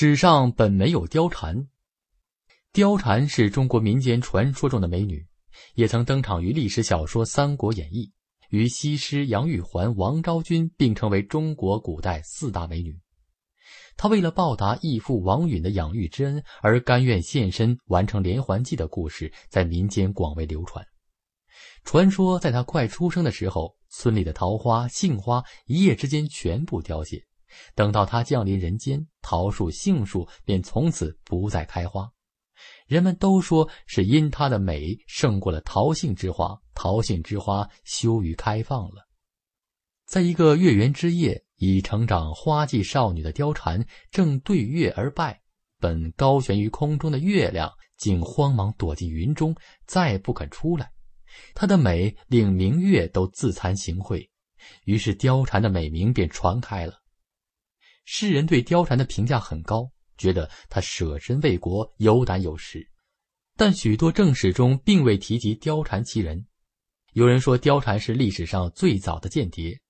史上本没有貂蝉。貂蝉是中国民间传说中的美女，也曾登场于历史小说《三国演义》，与西施、杨玉环、王昭君并称为中国古代四大美女。她为了报答义父王允的养育之恩而甘愿献身完成连环计的故事，在民间广为流传。传说在她快出生的时候，村里的桃花、杏花一夜之间全部凋谢，等到她降临人间，桃树、杏树便从此不再开花。人们都说是因她的美胜过了桃杏之花，桃杏之花羞于开放了。在一个月圆之夜，已成长花季少女的貂蝉正对月而拜，本高悬于空中的月亮竟慌忙躲进云中，再不肯出来。她的美令明月都自惭形秽，于是貂蝉的美名便传开了。世人对貂蝉的评价很高。觉得他舍身为国，有胆有识，但许多正史中并未提及貂蝉其人。有人说貂蝉是历史上最早的间谍，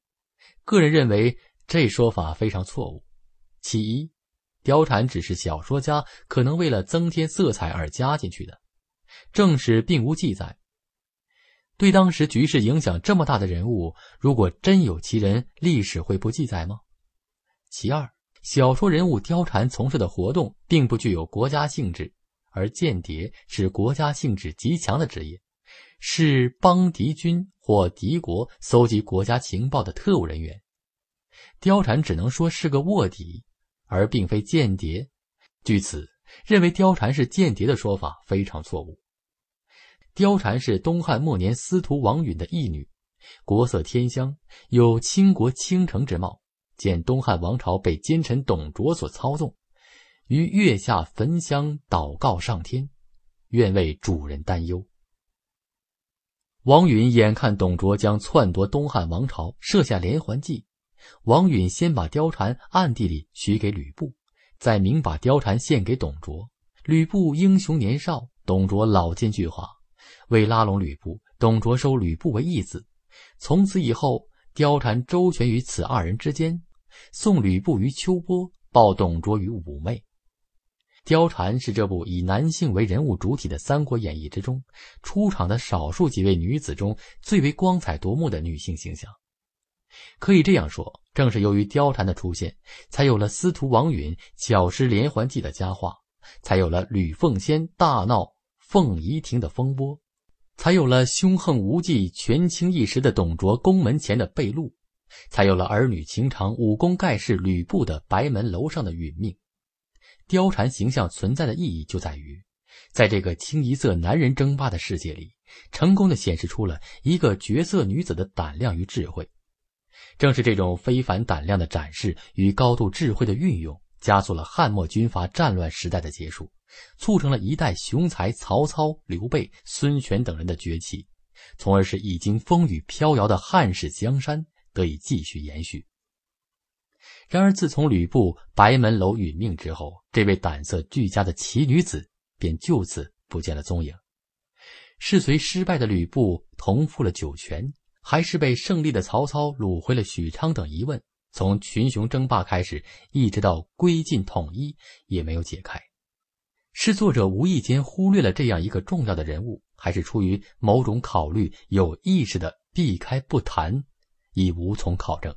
个人认为这说法非常错误。其一，貂蝉只是小说家可能为了增添色彩而加进去的，正史并无记载。对当时局势影响这么大的人物，如果真有其人，历史会不记载吗？其二。小说人物貂蝉从事的活动并不具有国家性质，而间谍是国家性质极强的职业，是帮敌军或敌国搜集国家情报的特务人员。貂蝉只能说是个卧底，而并非间谍。据此，认为貂蝉是间谍的说法非常错误。貂蝉是东汉末年司徒王允的义女，国色天香，有倾国倾城之貌。见东汉王朝被奸臣董卓所操纵，于月下焚香祷告上天，愿为主人担忧。王允眼看董卓将篡夺东汉王朝，设下连环计。王允先把貂蝉暗地里许给吕布，再明把貂蝉献给董卓。吕布英雄年少，董卓老奸巨猾，为拉拢吕布，董卓收吕布为义子。从此以后，貂蝉周旋于此二人之间。送吕布于秋波，抱董卓于妩媚。貂蝉是这部以男性为人物主体的《三国演义》之中出场的少数几位女子中最为光彩夺目的女性形象。可以这样说，正是由于貂蝉的出现，才有了司徒王允巧施连环计的佳话，才有了吕奉先大闹凤仪亭的风波，才有了凶横无忌、权倾一时的董卓宫门前的被戮。才有了儿女情长、武功盖世吕布的白门楼上的殒命。貂蝉形象存在的意义就在于，在这个清一色男人争霸的世界里，成功的显示出了一个绝色女子的胆量与智慧。正是这种非凡胆量的展示与高度智慧的运用，加速了汉末军阀战乱时代的结束，促成了一代雄才曹操、刘备、孙权等人的崛起，从而使已经风雨飘摇的汉室江山。得以继续延续。然而，自从吕布白门楼殒命之后，这位胆色俱佳的奇女子便就此不见了踪影。是随失败的吕布同赴了酒泉，还是被胜利的曹操掳回了许昌等疑问，从群雄争霸开始，一直到归晋统一，也没有解开。是作者无意间忽略了这样一个重要的人物，还是出于某种考虑，有意识的避开不谈？已无从考证。